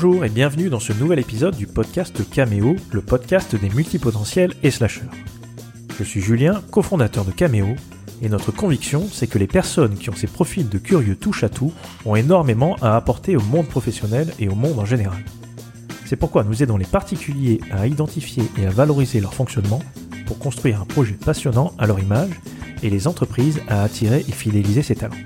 Bonjour et bienvenue dans ce nouvel épisode du podcast Cameo, le podcast des multipotentiels et slashers. Je suis Julien, cofondateur de Cameo, et notre conviction, c'est que les personnes qui ont ces profils de curieux touche à tout ont énormément à apporter au monde professionnel et au monde en général. C'est pourquoi nous aidons les particuliers à identifier et à valoriser leur fonctionnement pour construire un projet passionnant à leur image et les entreprises à attirer et fidéliser ces talents.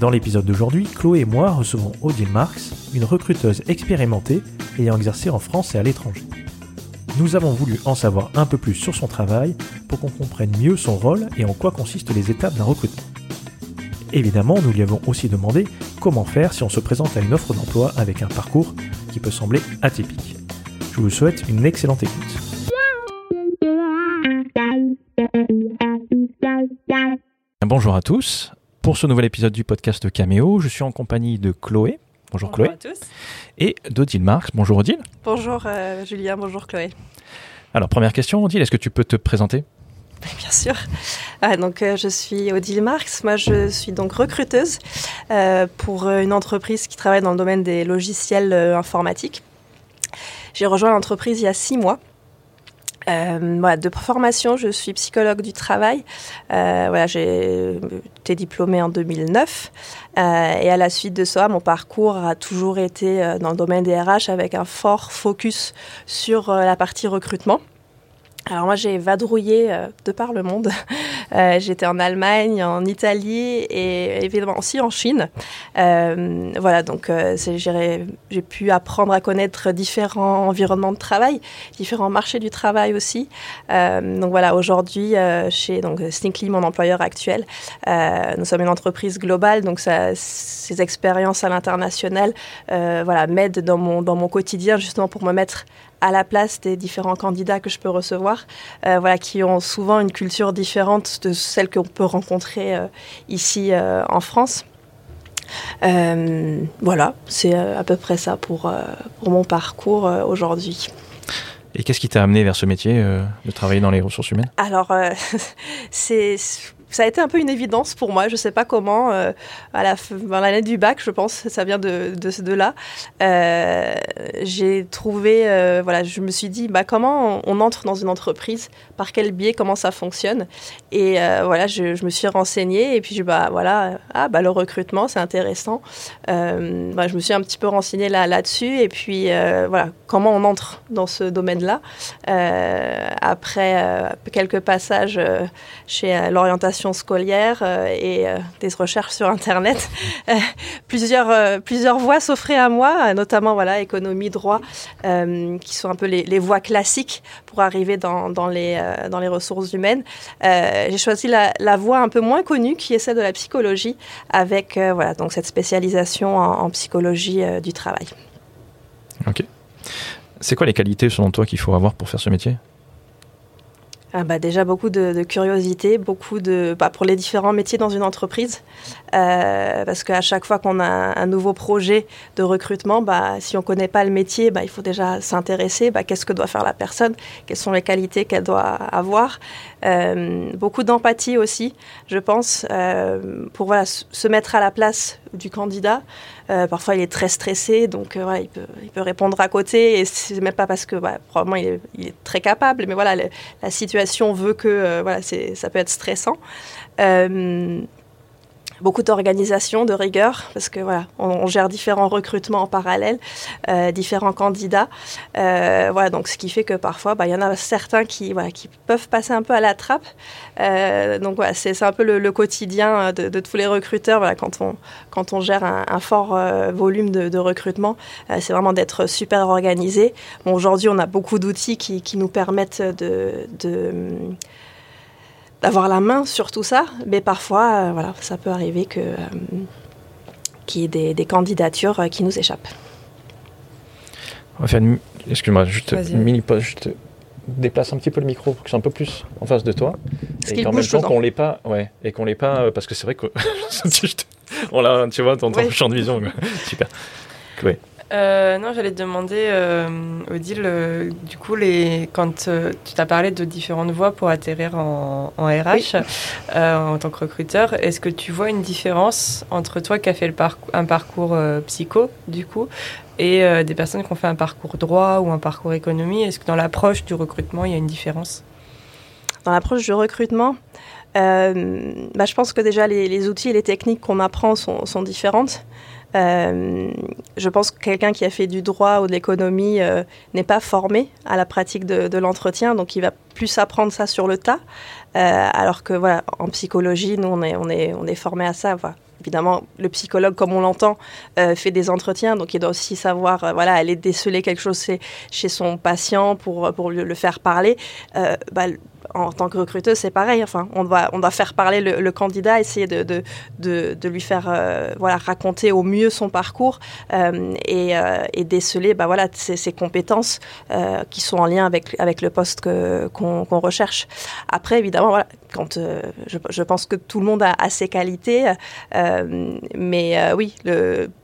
Dans l'épisode d'aujourd'hui, Chloé et moi recevons Odile Marx, une recruteuse expérimentée ayant exercé en France et à l'étranger. Nous avons voulu en savoir un peu plus sur son travail pour qu'on comprenne mieux son rôle et en quoi consistent les étapes d'un recrutement. Évidemment, nous lui avons aussi demandé comment faire si on se présente à une offre d'emploi avec un parcours qui peut sembler atypique. Je vous souhaite une excellente écoute. Bonjour à tous. Pour ce nouvel épisode du podcast Caméo, je suis en compagnie de Chloé. Bonjour, Chloé. Bonjour à tous. Et d'Odile Marx. Bonjour Odile. Bonjour euh, Julien, bonjour Chloé. Alors première question Odile, est-ce que tu peux te présenter? Bien sûr. Ah, donc euh, je suis Odile Marx. Moi, je suis donc recruteuse euh, pour une entreprise qui travaille dans le domaine des logiciels euh, informatiques. J'ai rejoint l'entreprise il y a six mois. Euh, voilà, de formation, je suis psychologue du travail. Euh, voilà, j'ai diplômée en 2009 euh, et à la suite de ça, mon parcours a toujours été euh, dans le domaine des RH avec un fort focus sur euh, la partie recrutement. Alors moi j'ai vadrouillé euh, de par le monde. Euh, J'étais en Allemagne, en Italie et évidemment aussi en Chine. Euh, voilà donc j'ai pu apprendre à connaître différents environnements de travail, différents marchés du travail aussi. Donc voilà aujourd'hui chez donc Sninkly mon employeur actuel, nous sommes une entreprise globale donc ces expériences à l'international voilà m'aident dans mon dans mon quotidien justement pour me mettre à la place des différents candidats que je peux recevoir, euh, voilà, qui ont souvent une culture différente de celle qu'on peut rencontrer euh, ici euh, en France. Voilà, c'est à peu près ça pour, pour mon parcours aujourd'hui. Et qu'est-ce qui t'a amené vers ce métier de travailler dans les ressources humaines? Alors, c'est ça a été un peu une évidence pour moi. Je sais pas comment. euh, à la dans l'année du bac, je pense, ça vient de de, là. Euh, J'ai trouvé, euh, voilà, je me suis dit, bah comment on, entre dans une entreprise, par quel biais, comment ça fonctionne. Et voilà, je, me suis renseignée et puis bah voilà, ah bah le recrutement, c'est intéressant. Bah, je me suis un petit peu renseignée là là-dessus et puis voilà, comment on entre dans ce domaine-là. Après quelques passages chez euh, scolaire euh, et euh, des recherches sur Internet, euh, plusieurs, plusieurs voies s'offraient à moi, notamment voilà, économie, droit, qui sont un peu les, les voies classiques pour arriver dans, dans, les, dans les ressources humaines. J'ai choisi la, la voie un peu moins connue, qui est celle de la psychologie, avec voilà, donc cette spécialisation en, en psychologie du travail. Ok. C'est quoi les qualités selon toi qu'il faut avoir pour faire ce métier? Ah bah déjà beaucoup de, curiosité, beaucoup de bah pour les différents métiers dans une entreprise, Euh, parce qu'à chaque fois qu'on a un, nouveau projet de recrutement, bah si on connaît pas le métier, il faut déjà s'intéresser. Bah qu'est-ce que doit faire la personne Quelles sont les qualités qu'elle doit avoir Euh, Beaucoup d'empathie aussi, je pense, euh, pour se mettre à la place du candidat. Euh, parfois, il est très stressé, donc euh, il, peut, répondre à côté, et c'est même pas parce que probablement il est, très capable, mais voilà, la situation veut que euh, voilà, ça peut être stressant. Beaucoup d'organisation, de rigueur, parce que voilà, on, gère différents recrutements en parallèle, euh, différents candidats. Euh, voilà, donc ce qui fait que parfois, bah, il y en a certains qui, voilà, qui peuvent passer un peu à la trappe. Euh, donc voilà, c'est, un peu le, quotidien de, tous les recruteurs. Voilà, quand on quand on gère un, fort volume de, de recrutement, c'est vraiment d'être super organisé. Aujourd'hui, on a beaucoup d'outils qui, nous permettent de d'avoir la main sur tout ça, mais parfois, euh, voilà, ça peut arriver que euh, qu'il y ait des, des candidatures euh, qui nous échappent. On va faire une... Excuse-moi, juste mini pause. Je te déplace un petit peu le micro pour que c'est un peu plus en face de toi. Parce et qu'en même temps qu'on l'ait pas, ouais, et qu'on l'ait pas, euh, parce que c'est vrai que je on l'a, tu vois, dans ton champ de vision, super. Chloé. Euh, non, j'allais te demander, euh, Odile, euh, du coup, les, quand euh, tu t'as parlé de différentes voies pour atterrir en, en RH euh, en tant que recruteur, est-ce que tu vois une différence entre toi qui as fait le parcours, un parcours euh, psycho, du coup, et des personnes qui ont fait un parcours droit ou un parcours économie? Est-ce que dans l'approche du recrutement, il y a une différence? Dans l'approche du recrutement, euh, bah, je pense que déjà les, outils et les techniques qu'on apprend sont, sont différentes. Euh, je pense que quelqu'un qui a fait du droit ou de l'économie euh, n'est pas formé à la pratique de, l'entretien, donc il va plus apprendre ça sur le tas. Euh, alors que voilà, en psychologie, nous on est, on est, on est formé à ça. Voilà. Évidemment, le psychologue, comme on l'entend, fait des entretiens, donc il doit aussi savoir, voilà, aller déceler quelque chose chez son patient pour, pour le, faire parler. Bah, en tant que recruteuse, c'est pareil. Enfin, on doit, faire parler le, candidat, essayer de, lui faire euh, raconter au mieux son parcours euh, et, euh, et, déceler bah, voilà, ses, compétences qui sont en lien avec, le poste qu'on recherche. Après, évidemment, voilà, quand, je, pense que tout le monde a, ses qualités, mais oui,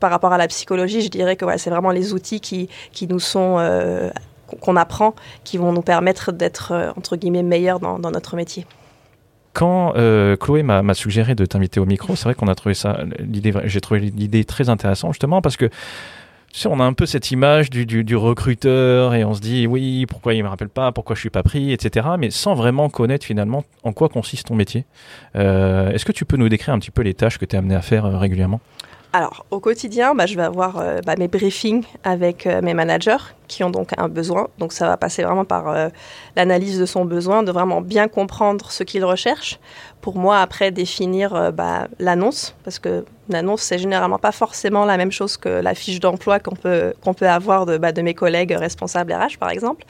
par rapport à la psychologie, je dirais que c'est vraiment les outils qui nous sont qu'on apprend qui vont nous permettre d'être, euh, entre guillemets, meilleurs dans, notre métier. Quand euh, Chloé m'a suggéré de t'inviter au micro, c'est vrai qu'on a trouvé ça, j'ai trouvé l'idée très intéressante justement parce que tu on a un peu cette image du, recruteur et on se dit oui, pourquoi il me rappelle pas, pourquoi je suis pas pris, etc. Mais sans vraiment connaître finalement en quoi consiste ton métier. Euh, est-ce que tu peux nous décrire un petit peu les tâches que tu es amené à faire régulièrement? Alors, au quotidien, bah, je vais avoir euh, bah, mes briefings avec euh, mes managers qui ont donc un besoin. Donc, ça va passer vraiment par euh, l'analyse de son besoin, de vraiment bien comprendre ce qu'il recherche. Pour moi, après, définir bah, l'annonce, parce que l'annonce, c'est généralement pas forcément la même chose que la fiche d'emploi qu'on peut, peut avoir de, de mes collègues responsables RH, par exemple.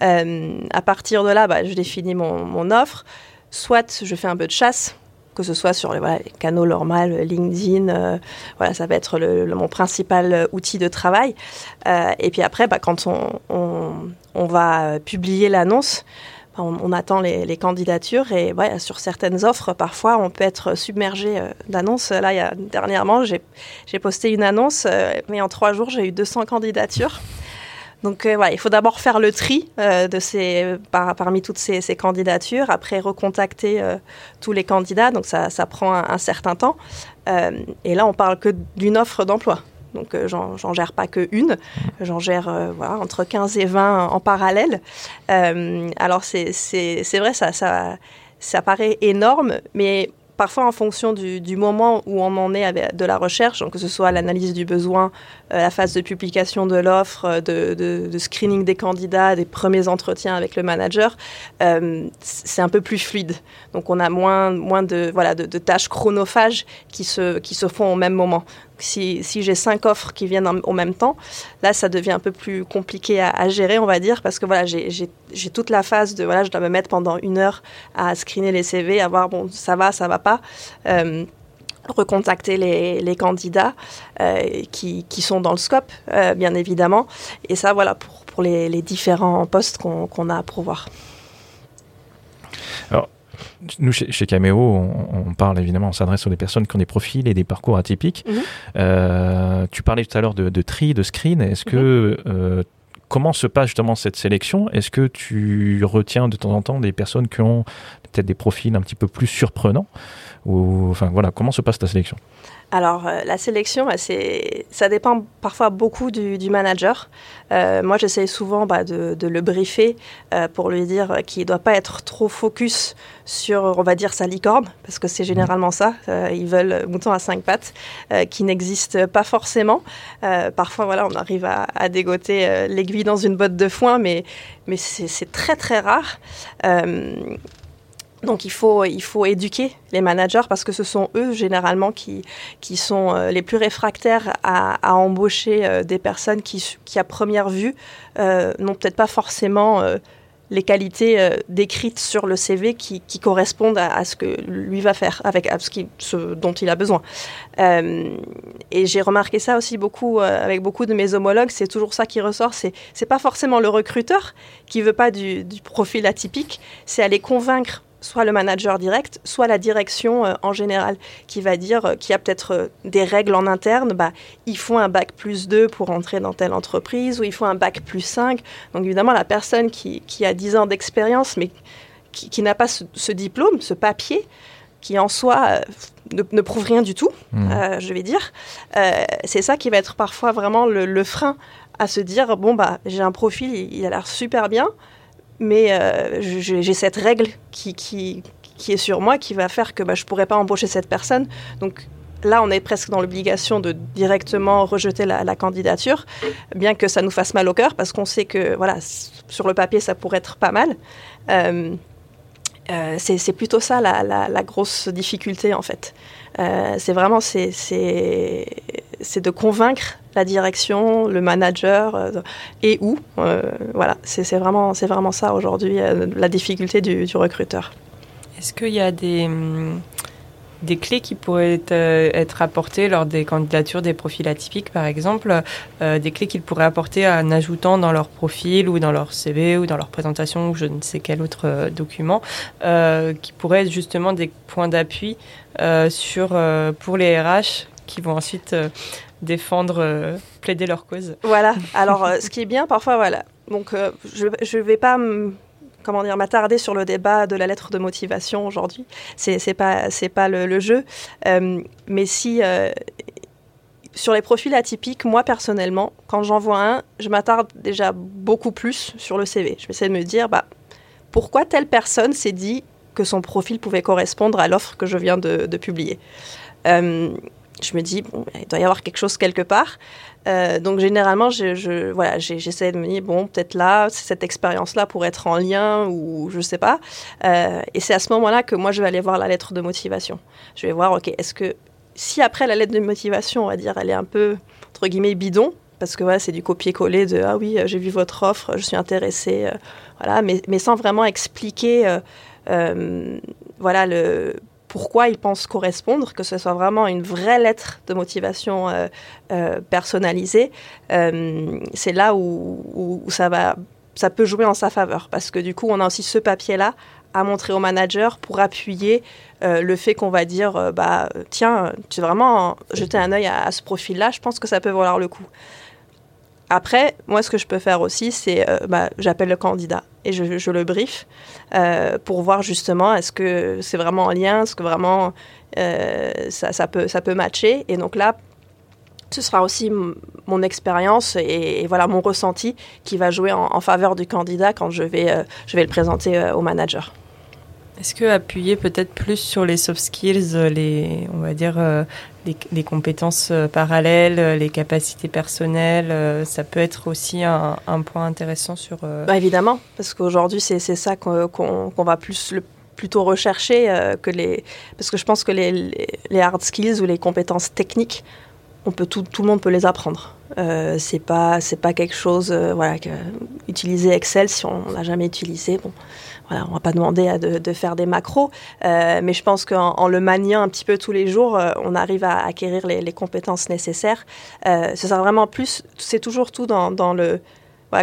à partir de là, je définis mon, mon offre. Soit je fais un peu de chasse, que ce soit sur les, canaux normaux, LinkedIn, euh, voilà, ça va être mon principal euh, outil de travail. Euh, et puis après, bah, quand on, on, va publier l'annonce, bah, on, attend les, candidatures et ouais, sur certaines offres, parfois, on peut être submergé d'annonces. Là, y a, dernièrement, j'ai posté une annonce, mais en trois jours, j'ai eu 200 candidatures. Donc euh, voilà, il faut d'abord faire le tri euh, de ces, parmi toutes ces, candidatures, après recontacter euh, tous les candidats, donc ça, prend un, certain temps. et là, on parle que d'une offre d'emploi. Donc j'en gère pas que une, j'en gère voilà, entre 15 et 20 en parallèle. alors c'est vrai, ça, ça, ça paraît énorme, mais parfois en fonction du, moment où on en est avec de la recherche, que ce soit l'analyse du besoin, euh, la phase de publication de l'offre, euh, de, screening des candidats, des premiers entretiens avec le manager, euh, c'est un peu plus fluide. Donc on a moins, de, voilà, de, tâches chronophages qui se, qui se font au même moment. Si, si j'ai cinq offres qui viennent en, même temps, là, ça devient un peu plus compliqué à, gérer, on va dire, parce que voilà, j'ai toute la phase de, voilà, je dois me mettre pendant une heure à screener les CV, à voir, bon, ça va, ça va pas. Euh, recontacter les, candidats euh, qui, sont dans le scope, euh, bien évidemment. Et ça, voilà, pour, les différents postes qu'on a à pourvoir. Alors, nous, chez, chez Cameo, on, parle évidemment, on s'adresse aux des personnes qui ont des profils et des parcours atypiques. Mhm. Euh, tu parlais tout à l'heure de, de, tri, de screen. Est-ce que mhm. euh, comment se passe justement cette sélection? Est-ce que tu retiens de temps en temps des personnes qui ont peut-être des profils un petit peu plus surprenants? Ou enfin voilà, comment se passe ta sélection? Alors, euh, la sélection, bah, ça dépend parfois beaucoup du, manager. Euh, moi, j'essaie souvent bah, de, le briefer euh, pour lui dire qu'il ne doit pas être trop focus sur, on va dire, sa licorne, parce que c'est mmh. généralement ça. ils veulent mouton à cinq pattes, qui n'existe pas forcément. parfois, voilà, on arrive à, à dégoter l'aiguille dans une botte de foin, mais, mais c'est très, très rare. Donc il faut, il faut éduquer les managers parce que ce sont eux généralement qui, qui sont euh, les plus réfractaires à, embaucher euh, des personnes qui, qui à première vue, euh, n'ont peut-être pas forcément les qualités décrites sur le CV qui, qui correspondent à, ce que lui va faire, avec ce, qui, ce dont il a besoin. et j'ai remarqué ça aussi beaucoup avec beaucoup de mes homologues, c'est toujours ça qui ressort, c'est, c'est pas forcément le recruteur qui veut pas du, du profil atypique, c'est aller convaincre soit le manager direct, soit la direction euh, en général, qui va dire euh, qu'il y a peut-être euh, des règles en interne, bah, il faut un bac plus 2 pour entrer dans telle entreprise, ou il faut un bac plus 5. Donc évidemment, la personne qui, a 10 ans d'expérience, mais qui, n'a pas ce, diplôme, ce papier, qui en soi ne, ne prouve rien du tout, mmh. je vais dire. c'est ça qui va être parfois vraiment le, le frein à se dire bon bah j'ai un profil, il, a l'air super bien, mais j'ai cette règle qui, qui, qui, est sur moi qui va faire que bah, je pourrais pas embaucher cette personne. Donc là, on est presque dans l'obligation de directement rejeter la, candidature, bien que ça nous fasse mal au cœur, parce qu'on sait que, voilà, sur le papier, ça pourrait être pas mal. Euh, euh, c'est plutôt ça la, grosse difficulté, en fait. Euh, c'est vraiment c'est de convaincre la direction, le manager et où. voilà, c'est vraiment, vraiment ça aujourd'hui, la difficulté du, du recruteur. Est-ce qu'il y a des hum, des clés qui pourraient être, euh, être, apportées lors des candidatures des profils atypiques, par exemple, euh, des clés qu'ils pourraient apporter en ajoutant dans leur profil ou dans leur CV ou dans leur présentation ou je ne sais quel autre euh, document, qui pourraient être justement des points d'appui sur pour les RH qui vont ensuite défendre, plaider leur cause. Voilà. Alors, ce qui est bien, parfois, voilà. Donc, je ne vais pas comment dire, m'attarder sur le débat de la lettre de motivation aujourd'hui. C'est, c'est pas, pas le, jeu. Euh, mais si, euh, sur les profils atypiques, moi personnellement, quand j'en vois un, je m'attarde déjà beaucoup plus sur le CV. Je vais essayer de me dire, bah, pourquoi telle personne s'est dit que son profil pouvait correspondre à l'offre que je viens de, publier? Euh, je me dis, bon, il doit y avoir quelque chose quelque part. Euh, donc généralement, je, voilà, j'essaie de me dire, bon, peut-être là, cette expérience-là pourrait être en lien ou je ne sais pas. Euh, et c'est à ce moment-là que moi, je vais aller voir la lettre de motivation. Je vais voir, ok, est-ce que si après la lettre de motivation, on va dire, elle est un peu, entre guillemets, bidon, parce que voilà, c'est du copier-coller de, ah oui, j'ai vu votre offre, je suis intéressée, euh, voilà, mais, mais, sans vraiment expliquer, voilà, le pourquoi ils pensent correspondre, que ce soit vraiment une vraie lettre de motivation euh, euh, personnalisée, euh, c'est là où, ça, va, ça peut jouer en sa faveur. Parce que du coup, on a aussi ce papier-là à montrer au manager pour appuyer le fait qu'on va dire, bah, tiens, tu vraiment jeter un œil à ce profil-là, je pense que ça peut valoir le coup. Après, moi, ce que je peux faire aussi, c'est euh, bah, j'appelle le candidat et je, le brief euh, pour voir justement est-ce que c'est vraiment en lien, est-ce que vraiment euh, ça, peut, ça peut matcher. Et donc là, ce sera aussi mon expérience et, voilà mon ressenti qui va jouer en, faveur du candidat quand je vais, je vais le présenter au manager. Est-ce que appuyer peut-être plus sur les soft skills, les, on va dire, euh, les, compétences euh, parallèles, euh, les capacités personnelles, ça peut être aussi un, point intéressant sur. Bah évidemment, parce qu'aujourd'hui c'est ça qu'on va plus le, plutôt rechercher que les, parce que je pense que les, les, hard skills ou les compétences techniques, on peut tout, tout le monde peut les apprendre. c'est pas c'est pas quelque chose, voilà, que, utiliser Excel si on l'a jamais utilisé, bon voilà, on va pas demander de, faire des macros, euh, mais je pense qu'en le maniant un petit peu tous les jours, euh, on arrive à acquérir les, compétences nécessaires. Euh, ce sera vraiment plus, c'est toujours tout dans, le,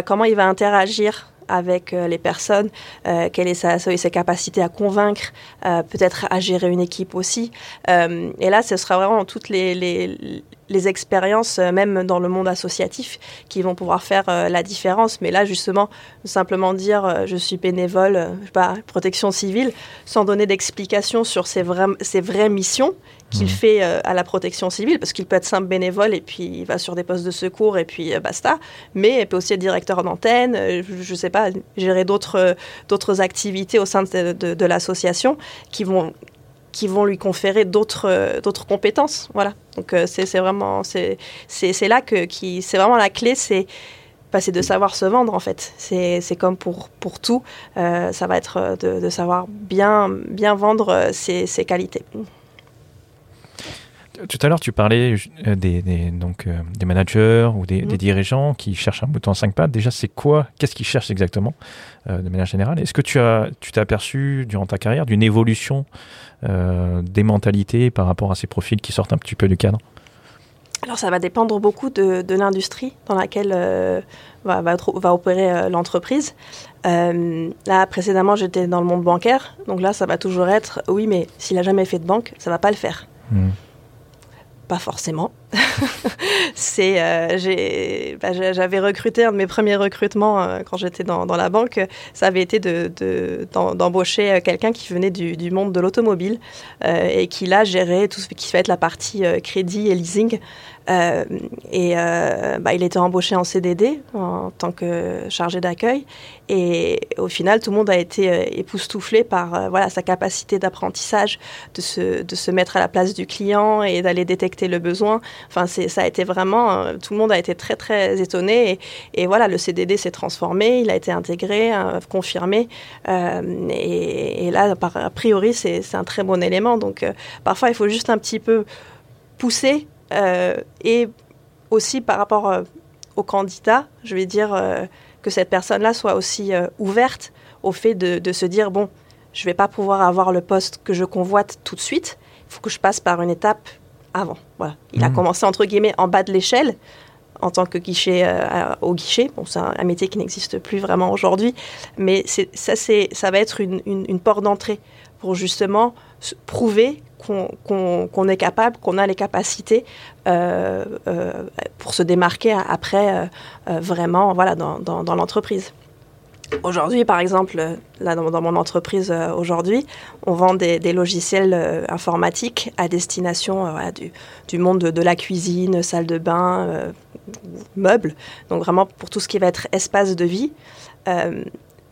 comment il va interagir avec les personnes, quelle est sa, ses capacités à convaincre, peut-être à gérer une équipe aussi. et là, ce sera vraiment toutes les, les expériences, euh, même dans le monde associatif, qui vont pouvoir faire euh, la différence. Mais là, justement, simplement dire euh, je suis bénévole, je sais pas, protection civile, sans donner d'explication sur ses, ses vraies missions qu'il mmh. fait à la protection civile, parce qu'il peut être simple bénévole et puis il va sur des postes de secours et puis basta. Mais il peut aussi être directeur d'antenne, je ne sais pas, gérer d'autres d'autres activités au sein de, de l'association qui vont qui vont lui conférer d'autres euh, d'autres compétences. Voilà. Donc euh, c'est vraiment c'est c'est là que qui c'est vraiment la clé c'est passer de savoir se vendre en fait. C'est comme pour pour tout, euh, ça va être de, de, savoir bien bien vendre ses, ses qualités. Tout à l'heure, tu parlais des, des, donc, des managers ou des, des, mm. dirigeants qui cherchent un bouton 5 pattes. Déjà, c'est quoi Qu'est-ce qu'ils cherchent exactement de manière générale? Est-ce que tu as tu t'es aperçu durant ta carrière d'une évolution des mentalités par rapport à ces profils qui sortent un petit peu du cadre alors ça va dépendre beaucoup de, l'industrie dans laquelle euh, va, va, opérer euh, l'entreprise. là précédemment j'étais dans le monde bancaire, donc là ça va toujours être oui mais s'il a jamais fait de banque ça va pas le faire. Hmm. Pas forcément. euh, bah, j'avais recruté un de mes premiers recrutements euh, quand j'étais dans, la banque. Ça avait été de, d'embaucher euh, quelqu'un qui venait du, du monde de l'automobile et qui là gérait tout ce qui va être la partie crédit et leasing. Et bah, il était embauché en CDD en tant que chargé d'accueil. Et au final, tout le monde a été époustouflé par voilà sa capacité d'apprentissage, de se, de se mettre à la place du client et d'aller détecter le besoin. Enfin, ça a été vraiment, euh, tout le monde a été très très étonné et, voilà, le CDD s'est transformé, il a été intégré, euh, confirmé euh, et, là, a priori, c'est un très bon élément. Donc, parfois, il faut juste un petit peu pousser et aussi par rapport au candidat, je vais dire que cette personne-là soit aussi ouverte au fait de, de se dire bon, je ne vais pas pouvoir avoir le poste que je convoite tout de suite. Il faut que je passe par une étape avant. Voilà. Il a mmh. commencé entre guillemets en bas de l'échelle en tant que guichet euh, au guichet. Bon, c'est un, métier qui n'existe plus vraiment aujourd'hui, mais ça va être une, une, porte d'entrée pour justement prouver qu'on, est capable, qu'on a les capacités euh, euh, pour se démarquer après vraiment voilà, dans, l'entreprise. Aujourd'hui, par exemple, là dans, mon entreprise euh, aujourd'hui, on vend des, logiciels euh, informatiques à destination euh, du, monde de, la cuisine, salle de bain, meubles. Donc vraiment pour tout ce qui va être espace de vie.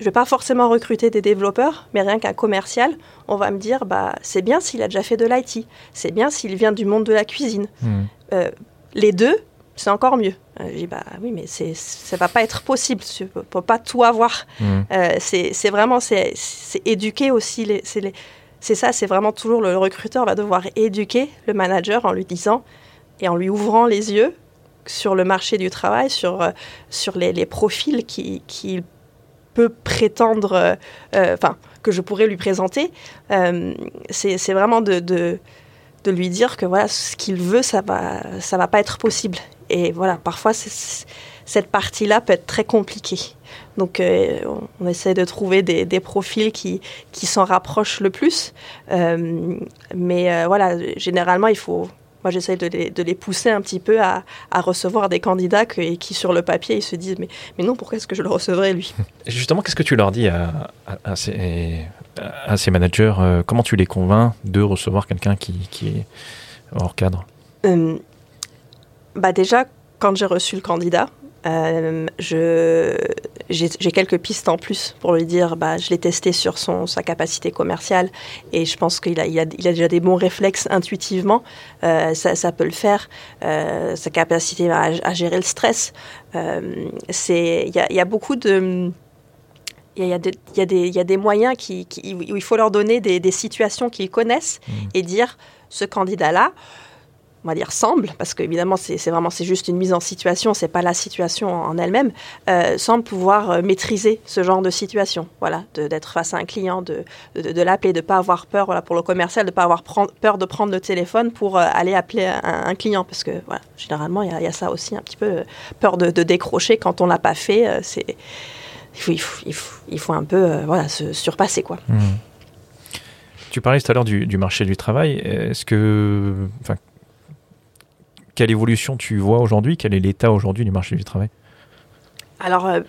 Je ne vais pas forcément recruter des développeurs, mais rien qu'un commercial, on va me dire bah c'est bien s'il a déjà fait de l'IT, c'est bien s'il vient du monde de la cuisine. Hmm. les deux, c'est encore mieux. Euh, je dis, bah oui, mais c'est, ça va pas être possible, tu peux, peux pas tout avoir. Mmh. Euh, c'est, vraiment, c'est, éduquer aussi, les, c'est, ça, c'est vraiment toujours le recruteur va devoir éduquer le manager en lui disant et en lui ouvrant les yeux sur le marché du travail, sur, euh, sur les, profils qu'il qui peut prétendre, enfin, que je pourrais lui présenter. c'est, vraiment de, lui dire que voilà, ce qu'il veut, ça va, ça va pas être possible. Et voilà, parfois, cette partie-là peut être très compliquée. Donc, euh, on essaie de trouver des, profils qui, qui s'en rapprochent le plus. Euh, mais euh, voilà, généralement, il faut. Moi, j'essaie de les, de les, pousser un petit peu à, à recevoir des candidats qui, sur le papier, ils se disent Mais, mais non, pourquoi est-ce que je le recevrais, lui? Justement, qu'est-ce que tu leur dis à, à, ces, à ces, managers? Comment tu les convaincs de recevoir quelqu'un qui, qui est hors cadre? Bah déjà, quand j'ai reçu le candidat, euh, j'ai quelques pistes en plus pour lui dire, bah, je l'ai testé sur son, sa capacité commerciale et je pense qu'il a, il a, il a, déjà des bons réflexes intuitivement, euh, ça, ça, peut le faire, euh, sa capacité à, à, gérer le stress. Euh, il y a, y a, beaucoup de... Il y, a, des, y, a des, y a des moyens qui, qui, où il faut leur donner des, des situations qu'ils connaissent mmh. et dire, ce candidat-là, on va dire semble, parce qu'évidemment c'est vraiment c'est juste une mise en situation, c'est pas la situation en elle-même, euh, semble pouvoir euh, maîtriser ce genre de situation. Voilà, d'être face à un client, de, de, de l'appeler, de pas avoir peur, voilà, pour le commercial, de pas avoir peur de prendre le téléphone pour euh, aller appeler un, client, parce que voilà, généralement il y, a ça aussi un petit peu peur de, décrocher quand on l'a pas fait. c'est il faut, il, faut, il, faut, un peu voilà se surpasser quoi. Mmh. Tu parlais tout à l'heure du, marché du travail. Est-ce que, quelle évolution tu vois aujourd'hui Quel est l'état aujourd'hui du marché du travail? Alors, euh,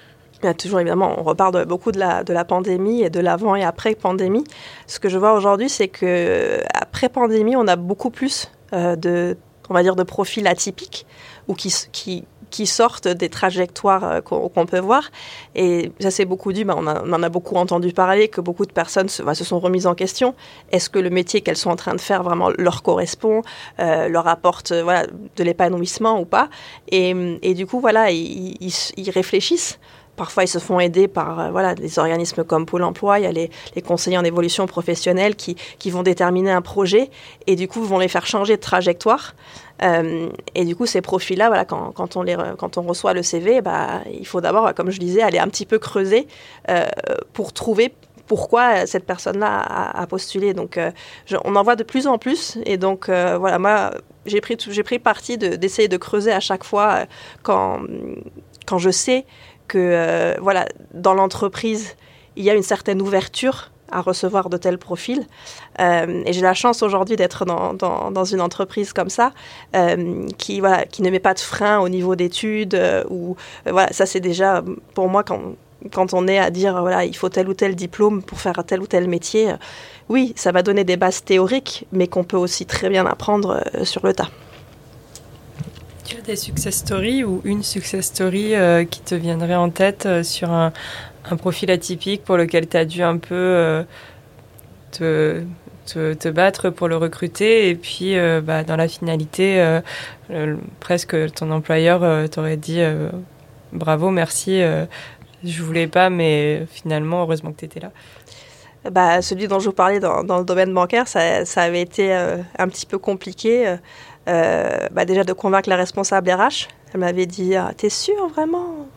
il toujours évidemment, on reparle beaucoup de la, de la pandémie et de l'avant et après pandémie. Ce que je vois aujourd'hui, c'est que après pandémie, on a beaucoup plus euh, de, on va dire, de profils atypiques ou qui, qui, qui sortent des trajectoires euh, qu'on peut voir. Et ça, c'est beaucoup dû, bah, on, en a beaucoup entendu parler, que beaucoup de personnes se, bah, se sont remises en question. Est-ce que le métier qu'elles sont en train de faire vraiment leur correspond, euh, leur apporte euh, de l'épanouissement ou pas? Et, du coup, voilà, ils, réfléchissent. Parfois, ils se font aider par voilà, des organismes comme Pôle emploi. Il y a les, les conseillers en évolution professionnelle qui, qui, vont déterminer un projet et du coup vont les faire changer de trajectoire. Euh, et du coup, ces profils-là, voilà, quand, on les, quand on reçoit le CV, bah, il faut d'abord, comme je disais, aller un petit peu creuser euh, pour trouver pourquoi cette personne-là a, postulé. Donc, euh, on en voit de plus en plus. Et donc, voilà, moi, j'ai pris, j'ai pris parti d'essayer de, creuser à chaque fois quand, quand je sais que, voilà, dans l'entreprise, il y a une certaine ouverture à recevoir de tels profils. et j'ai la chance aujourd'hui d'être dans, dans, une entreprise comme ça, qui, voilà, qui ne met pas de frein au niveau d'études. ou voilà, ça c'est déjà pour moi quand, quand on est à dire voilà il faut tel ou tel diplôme pour faire tel ou tel métier. oui, ça va donner des bases théoriques, mais qu'on peut aussi très bien apprendre sur le tas. Tu as des success stories ou une success story euh, qui te viendrait en tête euh, sur un, profil atypique pour lequel tu as dû un peu euh, te, te, battre pour le recruter et puis bah, dans la finalité, presque ton employeur t'aurait dit bravo, merci, je voulais pas, mais finalement, heureusement que tu étais là. Bah, celui dont je vous parlais dans, le domaine bancaire, ça, ça avait été un petit peu compliqué. Euh, bah déjà de convaincre la responsable RH. Elle m'avait dit ah, T'es sûr vraiment?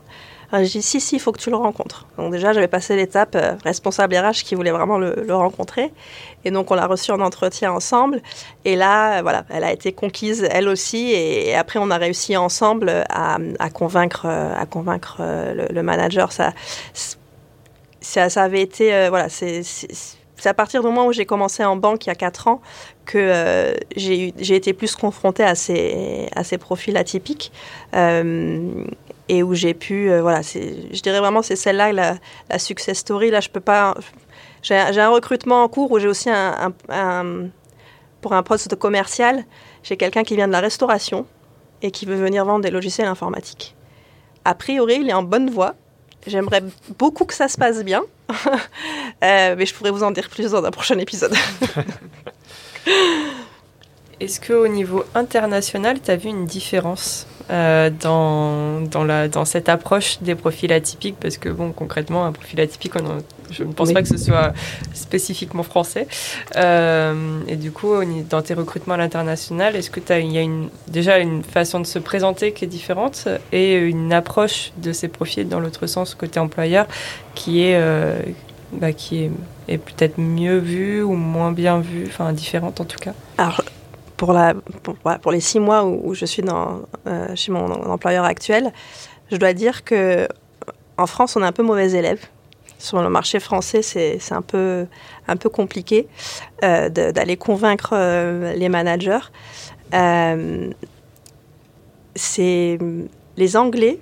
J'ai dit Si, si, il faut que tu le rencontres. Donc, déjà, j'avais passé l'étape euh, responsable RH qui voulait vraiment le, rencontrer. Et donc, on l'a reçu en entretien ensemble. Et là, voilà, elle a été conquise, elle aussi. Et, après, on a réussi ensemble à, convaincre, à convaincre euh, le, manager. Ça, ça, avait été. voilà, c'est à partir du moment où j'ai commencé en banque il y a 4 ans que euh, j'ai été plus confrontée à ces, profils atypiques euh, et où j'ai pu, euh, voilà, je dirais vraiment c'est celle-là la, success story. Là, je peux pas. J'ai un recrutement en cours où j'ai aussi un, pour un poste commercial, j'ai quelqu'un qui vient de la restauration et qui veut venir vendre des logiciels informatiques. A priori, il est en bonne voie. J'aimerais beaucoup que ça se passe bien, mais je pourrais vous en dire plus dans un prochain épisode. Est-ce qu'au niveau international, tu as vu une différence euh, dans, dans, la, dans cette approche des profils atypiques? Parce que, bon, concrètement, un profil atypique, je ne pense pas que ce soit spécifiquement français. Euh, et du coup, dans tes recrutements à l'international, est-ce qu'il y a une, déjà une façon de se présenter qui est différente et une approche de ces profils dans l'autre sens, côté employeur, qui est, euh, bah, qui est, est peut-être mieux vue ou moins bien vue, enfin différente en tout cas? Alors, pour, les six mois où, je suis euh, chez mon employeur actuel, je dois dire que en France, on est un peu mauvais élève. Sur le marché français, c'est un peu, compliqué euh, d'aller convaincre euh, les managers. les Anglais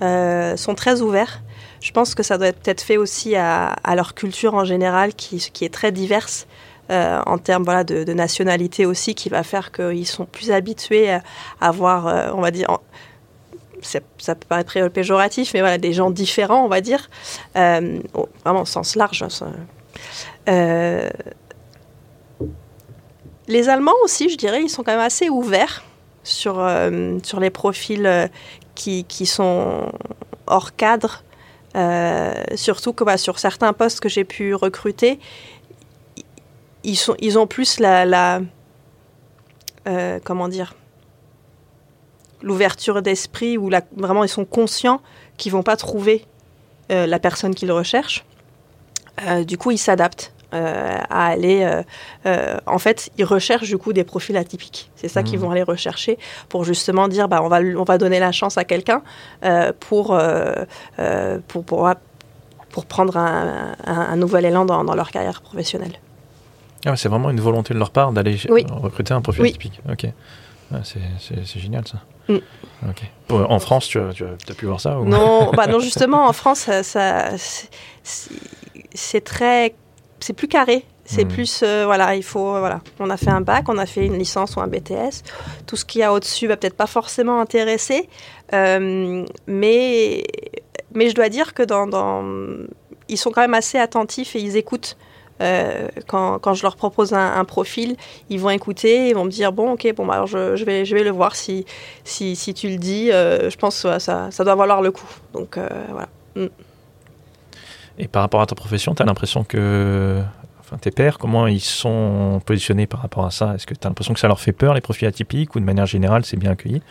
sont très ouverts je pense que ça doit être peut-être fait aussi à, leur culture en général, qui est très diverse. Euh, en termes voilà, de, nationalité aussi, qui va faire qu'ils sont plus habitués à avoir, euh, on va dire, ça peut paraître péjoratif, mais voilà, des gens différents, on va dire, euh, vraiment au sens large. Hein, les Allemands aussi, je dirais, ils sont quand même assez ouverts sur, sur les profils qui, qui sont hors cadre surtout que bah, sur certains postes que j'ai pu recruter, ils, sont, ils ont plus la, la euh, comment dire, l'ouverture d'esprit la, vraiment ils sont conscients qu'ils vont pas trouver euh, la personne qu'ils recherchent. du coup, ils s'adaptent. Euh, à aller. Euh, euh, en fait, ils recherchent du coup des profils atypiques. C'est ça qu'ils mmh. vont aller rechercher pour justement dire bah, on, va, on va donner la chance à quelqu'un pour, pour, pour, pour, prendre un, un, nouvel élan dans, dans leur carrière professionnelle. Ah, c'est vraiment une volonté de leur part d'aller recruter un profil atypique. Ok. Ah, c'est génial ça. Mm. En France, tu as, tu as, pu voir ça non, bah non, justement, en France, ça c'est très c'est plus carré. C'est hmm. plus, euh, voilà, il faut, voilà, on a fait un bac, on a fait une licence ou un BTS. Tout ce qu'il y a au-dessus va peut-être pas forcément intéresser, euh, mais, mais je dois dire que dans, ils sont quand même assez attentifs et ils écoutent. Euh, quand, quand, je leur propose un, profil, ils vont écouter, ils vont me dire bon, ok, bon, bah, alors je, je, vais, je vais le voir si, si, si tu le dis. je pense que ça, ça, doit valoir le coup. Donc voilà. Hmm. Et par rapport à ta profession, tu as l'impression que enfin, tes pairs, comment ils sont positionnés par rapport à ça? Est-ce que tu as l'impression que ça leur fait peur, les profils atypiques, ou de manière générale, c'est bien accueilli?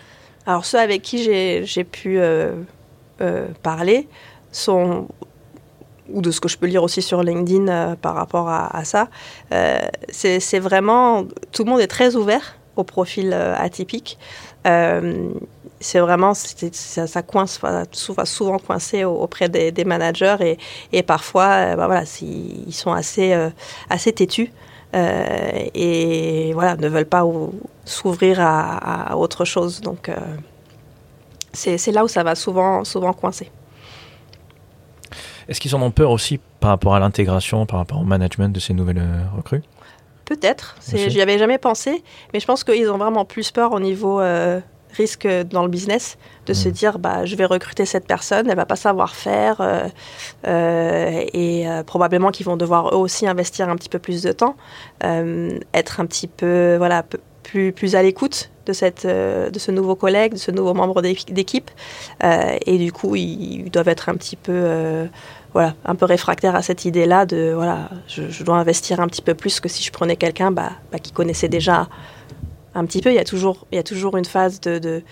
Alors, ceux avec qui j'ai pu euh, euh, parler sont ou de ce que je peux lire aussi sur LinkedIn euh, par rapport à, ça, c'est vraiment tout le monde est très ouvert au profil atypique. c'est vraiment ça, coince souvent, souvent coincé auprès des, managers et, parfois bah voilà ils sont assez assez têtus et voilà ne veulent pas s'ouvrir à, à, autre chose donc c'est là où ça va souvent souvent coincer. Est-ce qu'ils en ont peur aussi par rapport à l'intégration, par rapport au management de ces nouvelles euh, recrues? Peut-être. J'y avais jamais pensé, mais je pense qu'ils ont vraiment plus peur au niveau euh, risque dans le business de se hmm. dire bah je vais recruter cette personne, elle va pas savoir faire euh, et probablement qu'ils vont devoir eux aussi investir un petit peu plus de temps, être un petit peu voilà plus plus à l'écoute de cette de ce nouveau collègue, de ce nouveau membre d'équipe et du coup ils, doivent être un petit peu voilà, un peu réfractaire à cette idée-là de voilà, je, dois investir un petit peu plus que si je prenais quelqu'un bah, bah, qui connaissait déjà un petit peu. Il y a toujours, il y a toujours une phase de,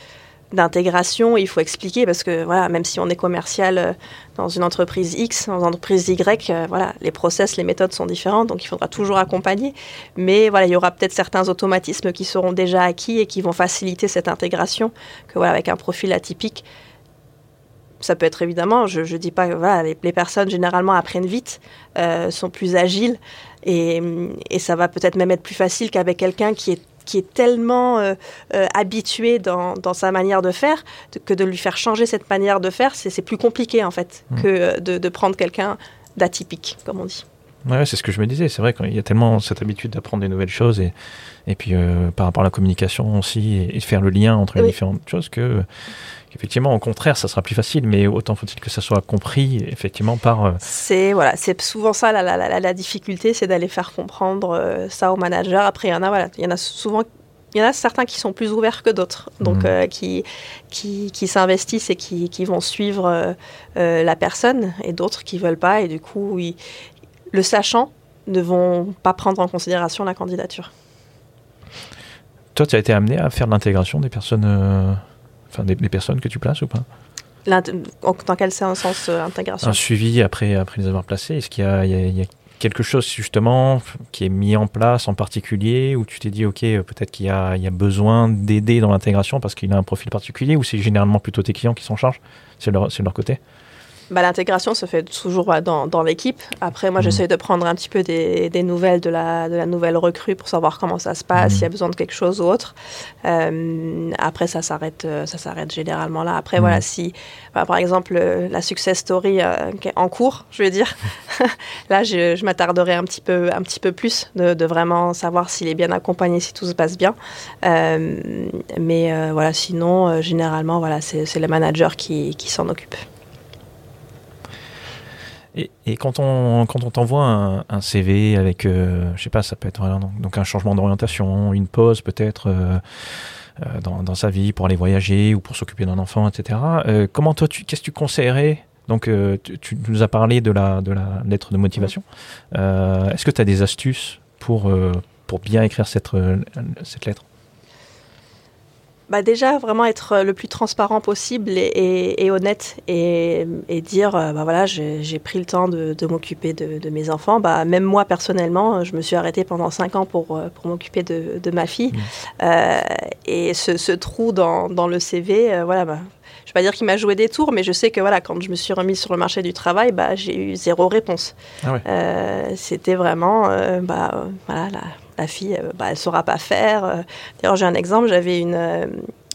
d'intégration. Il faut expliquer parce que voilà, même si on est commercial euh, dans une entreprise X, dans une entreprise Y, euh, voilà, les process, les méthodes sont différentes, donc il faudra toujours accompagner. Mais voilà, il y aura peut-être certains automatismes qui seront déjà acquis et qui vont faciliter cette intégration. Que voilà, avec un profil atypique, ça peut être évidemment, je ne dis pas, voilà, les, personnes généralement apprennent vite, euh, sont plus agiles, et, et ça va peut-être même être plus facile qu'avec quelqu'un qui est qui est tellement euh, euh, habitué dans, dans, sa manière de faire que de lui faire changer cette manière de faire, c'est plus compliqué en fait mmh. que de, de prendre quelqu'un d'atypique, comme on dit. Ouais, c'est ce que je me disais. C'est vrai qu'il y a tellement cette habitude d'apprendre des nouvelles choses et, et puis par rapport à la communication aussi et, de faire le lien entre les différentes choses que Effectivement, au contraire, ça sera plus facile, mais autant faut-il que ça soit compris effectivement par. Euh, c'est voilà, c'est souvent ça la, la, la, difficulté, c'est d'aller faire comprendre euh, ça au manager. Après, il y en a voilà, il y en a souvent il y en a certains qui sont plus ouverts que d'autres, donc mmh. euh, qui, qui, qui s'investissent et qui, qui, vont suivre la personne, et d'autres qui veulent pas, et du coup, le sachant, ne vont pas prendre en considération la candidature. Toi, tu as été amené à faire l'intégration des personnes Enfin, des, personnes que tu places ou pas? Dans quel sens euh, intégration? Un suivi après, après les avoir placés. Est-ce qu'il y, y, a quelque chose justement qui est mis en place en particulier où tu t'es dit ok peut-être qu'il y, y a, besoin d'aider dans l'intégration parce qu'il a un profil particulier ou c'est généralement plutôt tes clients qui s'en chargent? C'est leur, leur côté? Bah, L'intégration se fait toujours dans, dans l'équipe. Après, moi, mmh. j'essaie de prendre un petit peu des, des, nouvelles de la, de la nouvelle recrue pour savoir comment ça se passe, mmh. s'il y a besoin de quelque chose ou autre. Euh, après, ça s'arrête, euh, ça s'arrête généralement là. Après, voilà, mmh. si, bah, par exemple, euh, la success story qui est en cours, je veux dire, là, je, je m'attarderai un petit peu, un petit peu plus de, de vraiment savoir s'il est bien accompagné, si tout se passe bien. mais voilà, sinon, généralement, voilà, c'est le manager qui, qui s'en occupe. Et, quand on quand on t'envoie un, CV avec, euh, je sais pas, ça peut être donc un changement d'orientation, une pause peut-être euh, euh, dans, dans, sa vie pour aller voyager ou pour s'occuper d'un enfant, etc. comment toi, qu'est-ce que tu conseillerais? Donc, tu, nous as parlé de la de la lettre de motivation. Est-ce que tu as des astuces pour pour bien écrire cette cette lettre? Bah déjà vraiment être euh, le plus transparent possible et, honnête et, dire euh, bah voilà j'ai pris le temps de, m'occuper de, mes enfants bah même moi personnellement je me suis arrêtée pendant cinq ans pour euh, pour m'occuper de, ma fille mmh. et ce, trou dans, dans, le CV voilà bah, je vais pas dire qu'il m'a joué des tours, mais je sais que voilà, quand je me suis remise sur le marché du travail, bah, j'ai eu zéro réponse. Ah c'était vraiment, bah, voilà, la, la fille, euh, bah, elle ne saura pas faire. Euh. D'ailleurs, j'ai un exemple, j'avais une, euh,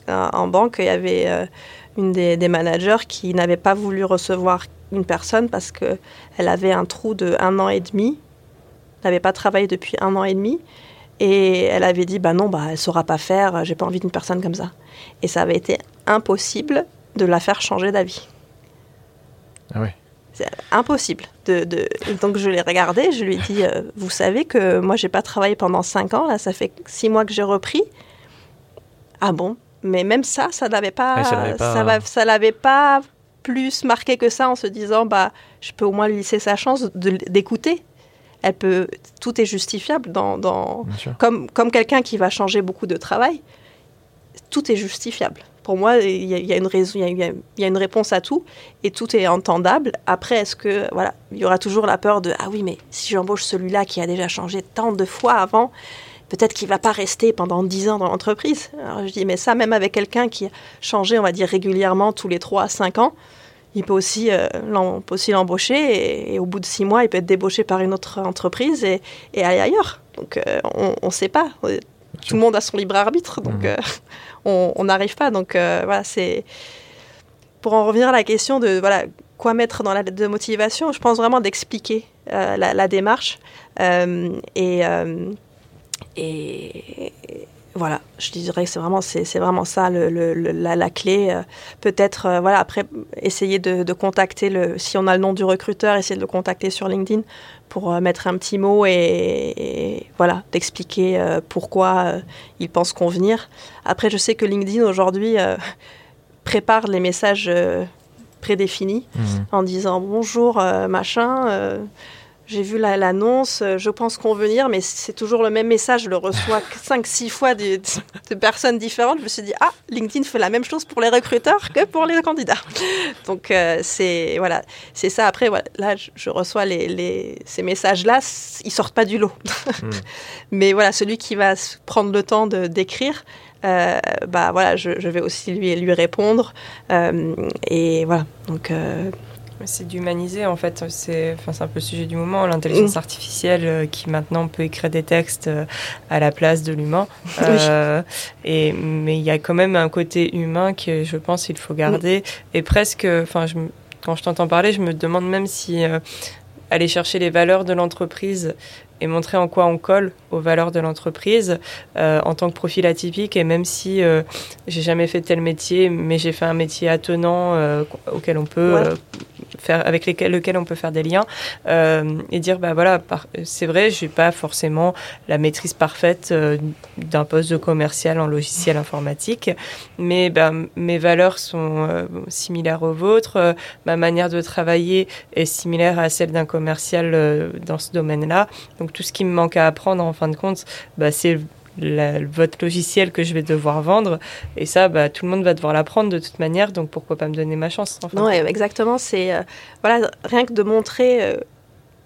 en banque, il y avait une des, managers qui n'avait pas voulu recevoir une personne parce qu'elle avait un trou de un an et demi, n'avait pas travaillé depuis un an et demi, et elle avait dit, bah non, bah, elle ne saura pas faire, j'ai pas envie d'une personne comme ça. Et ça avait été impossible de la faire changer d'avis. Ah ouais. C'est impossible. De, Donc je l'ai regardé, je lui ai dit, euh, vous savez que moi j'ai pas travaillé pendant cinq ans, là ça fait six mois que j'ai repris. Ah bon? Mais même ça, ça n'avait pas, ça, l'avait pas plus marqué que ça en se disant, bah je peux au moins lui laisser sa chance d'écouter. Elle peut, tout est justifiable dans, dans comme comme quelqu'un qui va changer beaucoup de travail. Tout est justifiable pour moi, il y, a une raison, il y, a, une réponse à tout et tout est entendable. Après, est-ce que voilà, il y aura toujours la peur de ah oui, mais si j'embauche celui-là qui a déjà changé tant de fois avant, peut-être qu'il va pas rester pendant 10 ans dans l'entreprise. Alors je dis, mais ça, même avec quelqu'un qui a changé, on va dire, régulièrement tous les 3 à 5 ans, il peut aussi euh, l'embaucher et, au bout de 6 mois, il peut être débauché par une autre entreprise et, et aller ailleurs. Donc euh, on ne sait pas. Tout le monde a son libre arbitre, donc mmh. euh, on n'arrive pas. Donc voilà, c'est pour en revenir à la question de voilà quoi mettre dans la lettre de motivation, je pense vraiment d'expliquer la, la, démarche et et, voilà, je dirais que c'est vraiment, c'est, vraiment ça le, la, clé. Euh, peut-être, euh, voilà, après, essayer de, contacter, le, si on a le nom du recruteur, essayer de le contacter sur LinkedIn pour euh, mettre un petit mot et, voilà, d'expliquer pourquoi il pense convenir. Après, je sais que LinkedIn aujourd'hui prépare les messages prédéfinis mmh. en disant bonjour, machin j'ai vu l'annonce, euh, je pense convenir, mais c'est toujours le même message. Je le reçois 5-6 fois de, personnes différentes. Je me suis dit, ah, LinkedIn fait la même chose pour les recruteurs que pour les candidats. Donc, euh, c'est voilà, c'est ça. Après, voilà, là, je, reçois les, ces messages-là, ils sortent pas du lot. Hmm. mais voilà, celui qui va prendre le temps d'écrire, euh, bah voilà, je, vais aussi lui, lui répondre. et voilà, donc c'est d'humaniser en fait, c'est enfin, un peu le sujet du moment, l'intelligence mm. artificielle euh, qui maintenant peut écrire des textes euh, à la place de l'humain. Euh, et, mais il y a quand même un côté humain que je pense qu'il faut garder. Mm. Et presque, enfin, quand je t'entends parler, je me demande même si aller chercher les valeurs de l'entreprise et montrer en quoi on colle aux valeurs de l'entreprise en tant que profil atypique et même si j'ai jamais fait tel métier mais j'ai fait un métier attenant auquel on peut avec lesquels, lequel on peut faire des liens euh, et dire bah voilà, c'est vrai, je n'ai pas forcément la maîtrise parfaite euh, d'un poste de commercial en logiciel informatique, mais bah, mes valeurs sont euh, similaires aux vôtres, ma manière de travailler est similaire à celle d'un commercial dans ce domaine-là. Donc tout ce qui me manque à apprendre en fin de compte, bah, c'est votre logiciel que je vais devoir vendre. Et ça, bah, tout le monde va devoir l'apprendre de toute manière, donc pourquoi pas me donner ma chance Non, exactement. C'est euh, voilà, rien que de montrer euh,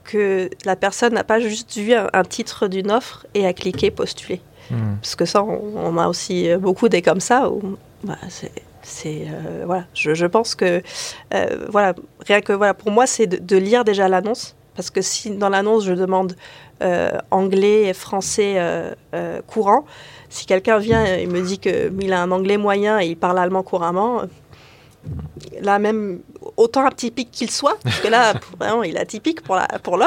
que la personne n'a pas juste vu un, titre d'une offre et a cliqué postuler. Hmm. Parce que ça, on, a aussi euh, beaucoup des comme ça où bah, c'est voilà je, je, pense que voilà rien que voilà pour moi c'est de, de, lire déjà l'annonce parce que si dans l'annonce je demande euh, anglais et français euh, euh, courant, si quelqu'un vient et me dit qu'il a un anglais moyen et il parle allemand couramment, là même autant atypique qu'il soit, parce que là vraiment il est atypique pour l'offre, pour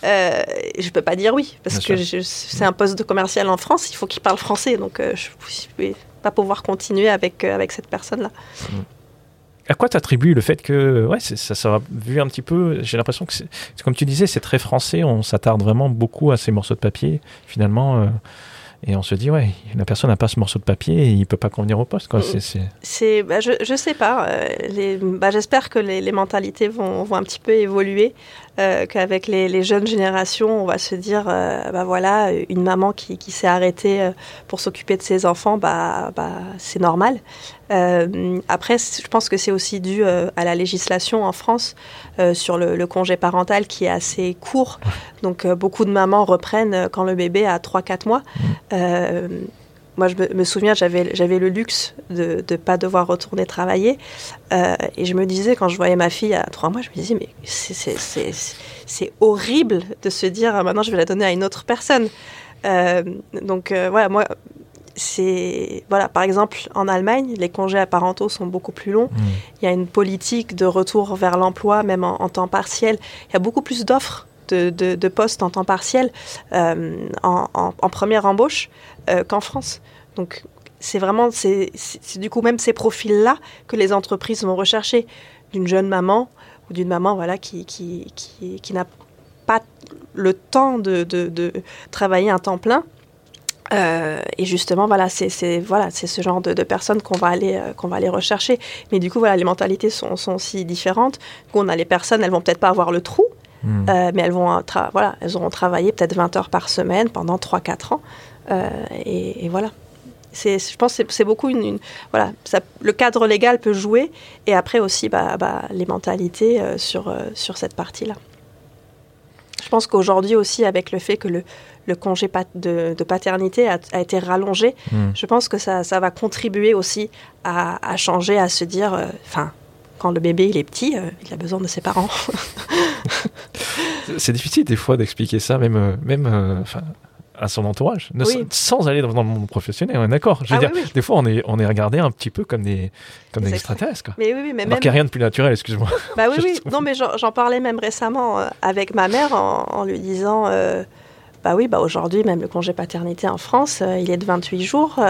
je ne peux pas dire oui, parce que c'est un poste de commercial en France, il faut qu'il parle français, donc je ne vais pas pouvoir continuer avec, avec cette personne-là. Mm à quoi t'attribues le fait que ouais ça ça vu un petit peu j'ai l'impression que c'est comme tu disais c'est très français on s'attarde vraiment beaucoup à ces morceaux de papier finalement euh, et on se dit ouais la personne n'a pas ce morceau de papier et il peut pas convenir au poste quoi c'est bah, je je sais pas euh, bah, j'espère que les, les, mentalités vont, vont un petit peu évoluer euh, qu'avec les, les, jeunes générations, on va se dire, euh, bah voilà, une maman qui, qui s'est arrêtée pour s'occuper de ses enfants, bah, bah c'est normal. Euh, après, je pense que c'est aussi dû à la législation en France sur le, congé parental qui est assez court. Donc, beaucoup de mamans reprennent quand le bébé a 3-4 mois. Moi, je me, souviens, j'avais, le luxe de ne pas devoir retourner travailler. Euh, et je me disais, quand je voyais ma fille à trois mois, je me disais, mais c'est, horrible de se dire, ah, maintenant, je vais la donner à une autre personne. Euh, donc, euh, voilà, moi, c'est. Voilà, par exemple, en Allemagne, les congés parentaux sont beaucoup plus longs. Mmh. Il y a une politique de retour vers l'emploi, même en, temps partiel. Il y a beaucoup plus d'offres de, de, postes en temps partiel en, en, première embauche euh, qu'en France. Donc c'est vraiment, c'est du coup même ces profils-là que les entreprises vont rechercher d'une jeune maman ou d'une maman voilà qui, qui, qui, qui n'a pas le temps de, de, travailler un temps plein. Euh, et justement, voilà, c'est voilà, c'est ce genre de, personnes qu'on va aller euh, qu'on va aller rechercher. Mais du coup, voilà, les mentalités sont, sont aussi différentes. Du coup, on a les personnes, elles vont peut-être pas avoir le trou, hmm. mais elles vont voilà, elles auront travaillé peut-être 20 heures par semaine pendant 3-4 ans. Euh, et, voilà. je pense que c'est beaucoup une, voilà le cadre légal peut jouer et après aussi bah, bah, les mentalités euh, sur, euh, sur cette partie là Je pense qu'aujourd'hui aussi, avec le fait que le, le congé de, paternité a, été rallongé, hmm. je pense que ça, ça, va contribuer aussi à, changer, à se dire, euh, enfin, quand le bébé il est petit, euh, il a besoin de ses parents. c'est difficile des fois d'expliquer ça, même, euh, même à son entourage, sans aller dans, le monde professionnel, on est d'accord. Je veux ah dire, des fois, on est, on est regardé un petit peu comme des, comme des extraterrestres. Quoi. Mais oui, mais Alors qu'il n'y a rien de plus naturel, excuse-moi. Bah oui, oui. Non, mais j'en parlais même récemment euh, avec ma mère en, lui disant euh, Bah oui, bah aujourd'hui, même le congé paternité en France, euh, il est de 28 jours.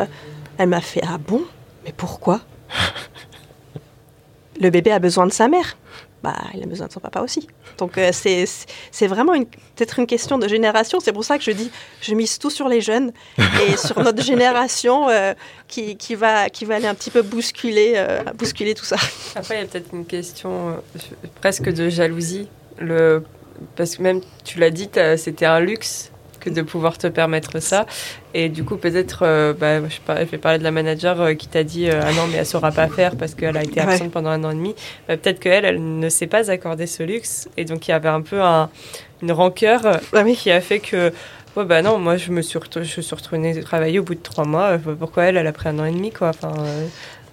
elle m'a fait Ah bon? Mais pourquoi? Le bébé a besoin de sa mère bah, il a besoin de son papa aussi. Donc euh, c'est vraiment peut-être une question de génération. C'est pour ça que je dis, je mise tout sur les jeunes et sur notre génération euh, qui, qui, va, qui va aller un petit peu bousculer, euh, bousculer tout ça. Après, il y a peut-être une question presque de jalousie. Le, parce que même, tu l'as dit, c'était un luxe que de pouvoir te permettre ça. Et du coup, peut-être, euh, bah, je, je, vais parler de la manager euh, qui t'a dit euh, Ah non, mais elle ne saura pas faire parce qu'elle a été absente pendant un an et demi. Bah, peut-être qu'elle, elle ne s'est pas accordé ce luxe. Et donc, il y avait un peu un, une rancœur ah qui a fait que. Ouais, bah non, moi je me suis, je suis retournée travailler au bout de trois mois. Pourquoi elle, elle a pris un an et demi, quoi. Enfin,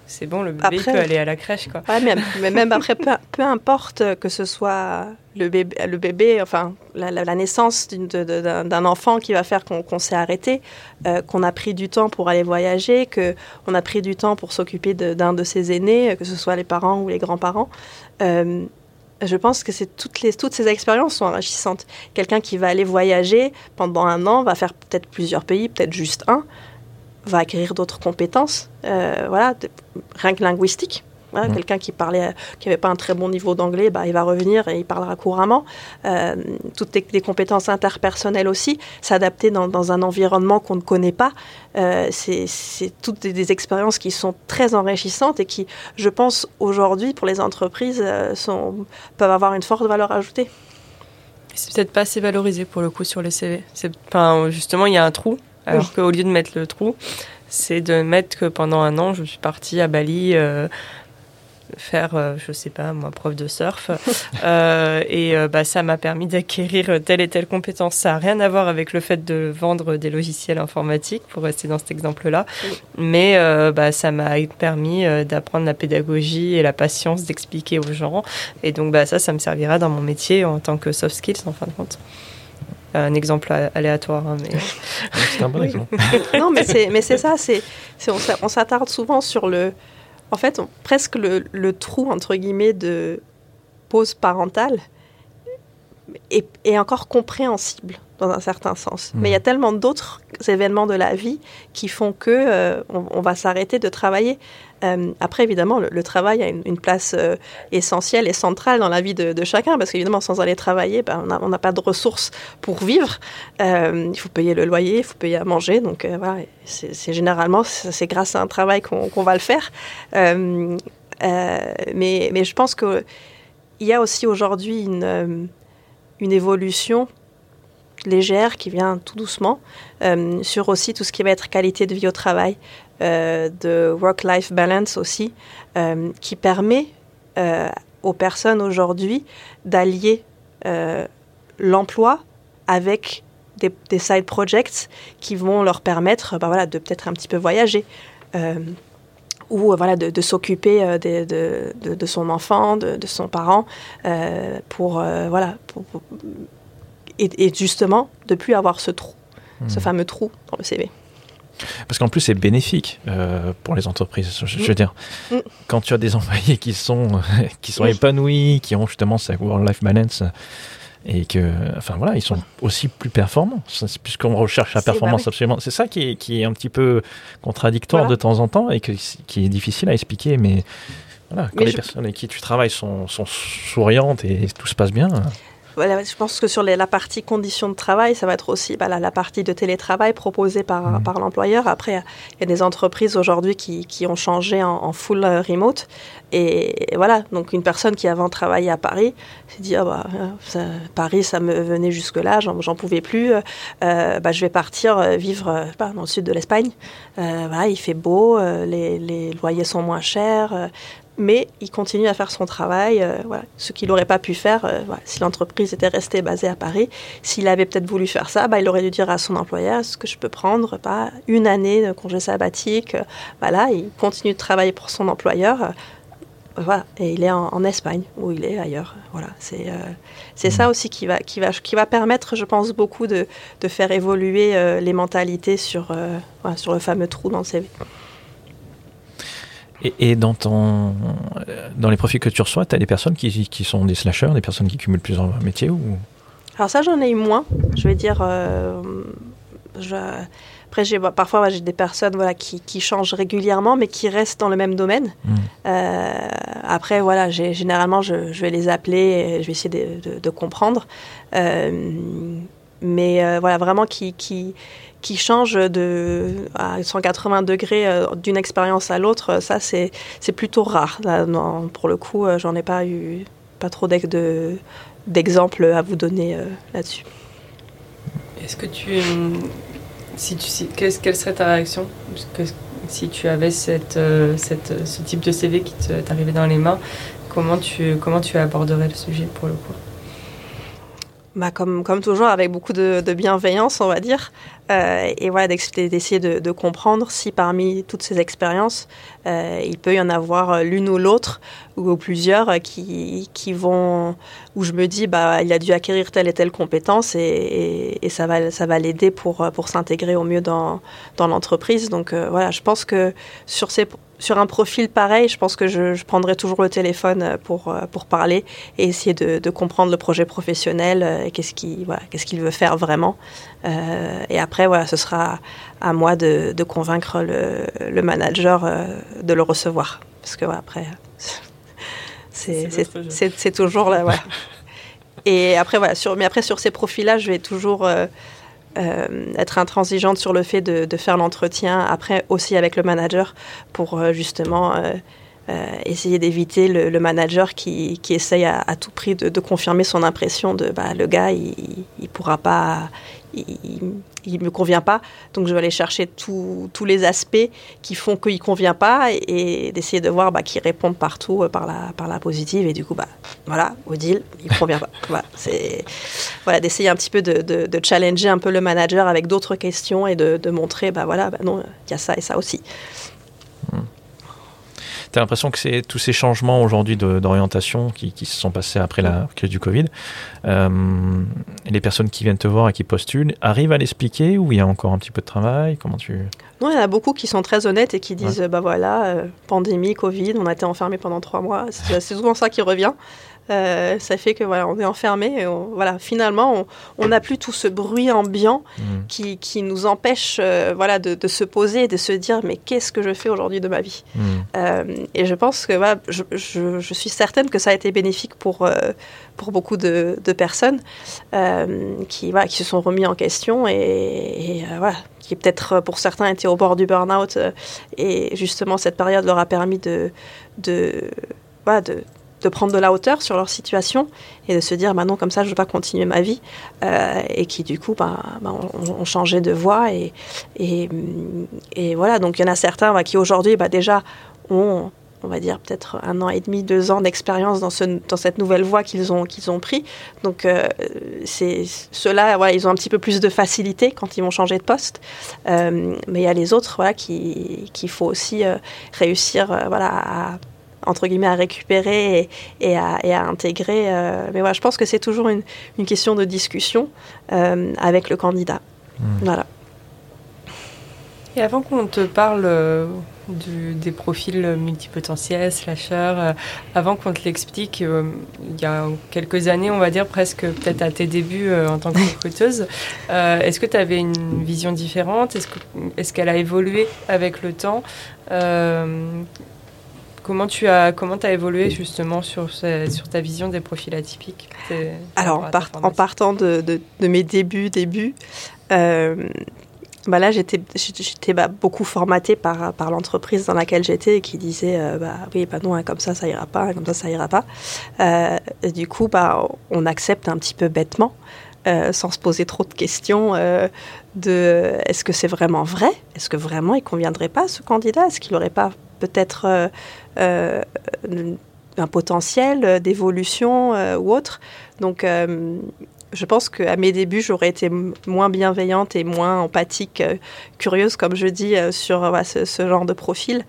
c'est bon, le bébé peut aller à la crèche. Quoi. Ouais, mais, même après, peu, importe que ce soit le bébé, le bébé enfin, la, naissance d'un enfant qui va faire qu'on s'est arrêté, euh, qu'on a pris du temps pour aller voyager, qu'on a pris du temps pour s'occuper d'un de, ses aînés, que ce soit les parents ou les grands-parents. Euh, je pense que toutes, les, toutes ces expériences sont enrichissantes. Quelqu'un qui va aller voyager pendant un an va faire peut-être plusieurs pays, peut-être juste un va acquérir d'autres compétences, euh, voilà, rien que linguistique. Mmh. Quelqu'un qui parlait, qui n'avait pas un très bon niveau d'anglais, bah, il va revenir et il parlera couramment. Euh, toutes les, compétences interpersonnelles aussi, s'adapter dans, un environnement qu'on ne connaît pas, euh, c'est toutes des, expériences qui sont très enrichissantes et qui, je pense, aujourd'hui, pour les entreprises, sont, peuvent avoir une forte valeur ajoutée. C'est peut-être pas assez valorisé pour le coup sur les CV. Enfin, justement, il y a un trou alors qu'au lieu de mettre le trou, c'est de mettre que pendant un an, je suis partie à Bali euh, faire, euh, je sais pas, moi, prof de surf. Euh, et bah, ça m'a permis d'acquérir telle et telle compétence. Ça n'a rien à voir avec le fait de vendre des logiciels informatiques, pour rester dans cet exemple-là. Mais bah, ça m'a permis d'apprendre la pédagogie et la patience d'expliquer aux gens. Et donc, bah, ça, ça me servira dans mon métier en tant que soft skills, en fin de compte un exemple aléatoire. Hein, mais... c'est un bon exemple. non, mais c'est, mais c'est ça, c'est, on, s'attarde souvent sur le. En fait, presque le, le, trou, entre guillemets, de pause parentale est, est encore compréhensible dans un certain sens. Mais il y a hmm. tellement d'autres événements de la vie qui font que euh, on, va s'arrêter de travailler. Euh, après, évidemment, le, travail a une, place euh, essentielle et centrale dans la vie de, chacun, parce qu'évidemment, sans aller travailler, ben, on n'a pas de ressources pour vivre. il faut payer le loyer, il faut payer à manger. Donc voilà, c'est généralement, c'est grâce à un travail qu'on va le faire. mais, mais je pense qu'il y a aussi aujourd'hui une, une évolution légère qui vient tout doucement euh, sur aussi tout ce qui va être qualité de vie au travail, euh, de work-life balance aussi, euh, qui permet aux personnes aujourd'hui d'allier l'emploi avec des, side projects qui vont leur permettre bah voilà, de peut-être un petit peu voyager ou voilà, de, s'occuper de, de, de, son enfant, de, son parent, pour, voilà, pour, et, justement de plus avoir ce trou, ce hmm. fameux trou dans le CV. Parce qu'en plus, c'est bénéfique euh, pour les entreprises. Je, veux dire, hmm. quand tu as des employés qui sont, qui sont épanouis, qui ont justement cette work-life balance, et que, enfin voilà, ils sont aussi plus performants, puisqu'on recherche la performance bah absolument. C'est ça qui est, qui est un petit peu contradictoire de temps en temps et que, qui est difficile à expliquer, mais voilà, quand les personnes avec qui tu travailles sont, sont souriantes et tout se passe bien je pense que sur la partie conditions de travail, ça va être aussi bah, la, partie de télétravail proposée par, mmh. par l'employeur. Après, il y a des entreprises aujourd'hui qui, qui, ont changé en, full euh, remote. Et, voilà, donc une personne qui avant travaillait à Paris s'est dit, ah bah, Paris, ça me venait jusque-là, j'en pouvais plus. Euh, bah, je vais partir euh, vivre pas, dans le sud de l'Espagne. voilà, il fait beau, les, les, loyers sont moins chers mais il continue à faire son travail, euh, voilà, ce qu'il n'aurait pas pu faire euh, voilà, si l'entreprise était restée basée à Paris. S'il avait peut-être voulu faire ça, bah, il aurait dû dire à son employeur ce que je peux prendre, pas une année de congé sabbatique. Euh, voilà, il continue de travailler pour son employeur. euh, voilà, et il est en, en Espagne ou il est ailleurs. Voilà, c'est c'est ça aussi qui va, qui, va, qui va permettre, je pense, beaucoup de, de faire évoluer les mentalités sur, voilà, sur le fameux trou dans le CV. Et, et dans, ton, dans les profils que tu reçois, tu as des personnes qui, qui sont des slasheurs, des personnes qui cumulent plusieurs métiers ou... Alors ça, j'en ai eu moins. Je vais dire, euh, je- après, j'ai, parfois, ouais, j'ai des personnes voilà, qui, qui changent régulièrement, mais qui restent dans le même domaine. Mm. Euh, après, voilà, j'ai, généralement, je, je vais les appeler et je vais essayer de, de- de comprendre. Euh, mais voilà, vraiment qui, qui, qui changent de, à 180 degrés euh, d'une expérience à l'autre, ça, c'est, c'est plutôt rare. Là, non, pour le coup, euh, j'en ai pas eu pas trop d'ex- de, d'exemples à vous donner euh, là-dessus. Est-ce que tu. Si tu si- qu'est-ce- quelle serait ta réaction? Que si tu avais cette, euh, cette, ce type de CV qui t'arrivait dans les mains, comment tu, comment tu aborderais le sujet pour le coup? Bah, comme, comme toujours, avec beaucoup de, de bienveillance, on va dire. Euh, et voilà, d'essayer de, comprendre si parmi toutes ces expériences, euh, il peut y en avoir l'une ou l'autre, ou plusieurs, euh, qui, qui vont. où je me dis, bah, il a dû acquérir telle et telle compétence, et, ça va, ça va l'aider pour, pour s'intégrer au mieux dans, dans l'entreprise. Donc euh, voilà, je pense que sur ces sur un profil pareil, je pense que je, prendrai toujours le téléphone euh, pour, euh, pour parler et essayer de, comprendre le projet professionnel, euh, et qu'est-ce qu'il voilà, qu'est-ce qu'il veut faire vraiment. Euh, et après, voilà, ce sera à moi de, de convaincre le, le manager euh, de le recevoir. Parce que après, c'est toujours là. Voilà. Et après, voilà, sur, mais après, sur ces profils-là, je vais toujours euh, euh, être intransigeante sur le fait de, de faire l'entretien, après aussi avec le manager, pour justement euh, essayer d'éviter le, le manager qui, qui essaye à, à tout prix de, de confirmer son impression de bah, le gars, il, il pourra pas, il, il me convient pas, donc je vais aller chercher tous tous les aspects qui font qu'il convient pas et, d'essayer de voir bah, qu'il répond partout euh, par la, par la positive et du coup, bah, voilà, deal, il convient pas. Voilà, c'est voilà, d'essayer un petit peu de, challenger un peu le manager avec d'autres questions et de, montrer, bah voilà, bah non, il y a ça et ça aussi. Tu as l'impression que c'est tous ces changements aujourd'hui d'orientation qui, qui se sont passés après la crise du Covid, euh, les personnes qui viennent te voir et qui postulent arrivent à l'expliquer ou il y a encore un petit peu de travail? Comment tu... Non, il y en a beaucoup qui sont très honnêtes et qui disent, bah voilà, euh, pandémie, Covid, on a été enfermés pendant trois mois. C'est souvent ça qui revient. Euh, ça fait que voilà, on est enfermé. Et on- voilà, finalement, on- n'a plus tout ce bruit ambiant Mm. qui, qui nous empêche, euh, voilà, de, de se poser et de se dire, mais qu'est-ce que je fais aujourd'hui de ma vie Mm. Euh, Et je pense que voilà, je, je- je suis certaine que ça a été bénéfique pour pour beaucoup de, de personnes qui voilà, qui se sont remis en question et, et, voilà, qui peut-être pour certains étaient au bord du burn-out et justement cette période leur a permis de de voilà, de de prendre de la hauteur sur leur situation et de se dire bah non comme ça je ne veux pas continuer ma vie euh, et qui du coup bah, bah, ont, ont changé de voie et, et, voilà donc il y en a certains bah, qui aujourd'hui bah, déjà ont on va dire peut-être un an et demi, deux ans d'expérience dans, ce, dans cette nouvelle voie qu'ils ont, qu'ils ont pris. Donc euh, c'est ceux-là, voilà, ils ont un petit peu plus de facilité quand ils vont changer de poste. Euh, mais il y a les autres voilà, qui- qu'il faut aussi réussir voilà, à, entre guillemets, à récupérer et, et à, et à intégrer. euh, mais voilà, je pense que c'est toujours une, une question de discussion euh, avec le candidat. Mm. Voilà. Et avant qu'on te parle euh, du- des profils multipotentiels, slasheurs, euh, avant qu'on te l'explique, euh, il y a quelques années, on va dire presque peut-être à tes débuts euh, en tant que recruteuse, euh, est-ce que tu avais une vision différente? Est-ce que- est-ce qu'elle a évolué avec le temps? Euh, Comment tu as comment as évolué justement sur, ce- sur ta vision des profils atypiques Alors, en, part- partant de, de- de mes débuts, débuts, euh, bah là, j'étais bah, beaucoup formatée par, par l'entreprise dans laquelle j'étais et qui disait, euh, bah, oui, bah non, hein, comme ça, ça ira pas, comme ça, ça ira pas. Euh, et du coup, bah, on accepte un petit peu bêtement, euh, sans se poser trop de questions, de est-ce que c'est vraiment vrai? Est-ce que vraiment il conviendrait pas à ce candidat? Est-ce qu'il n'aurait pas peut-être un potentiel d'évolution ou autre. Donc je pense qu'à mes débuts, j'aurais été moins bienveillante et moins empathique, euh, curieuse, comme je dis, euh, sur ce, genre de profil.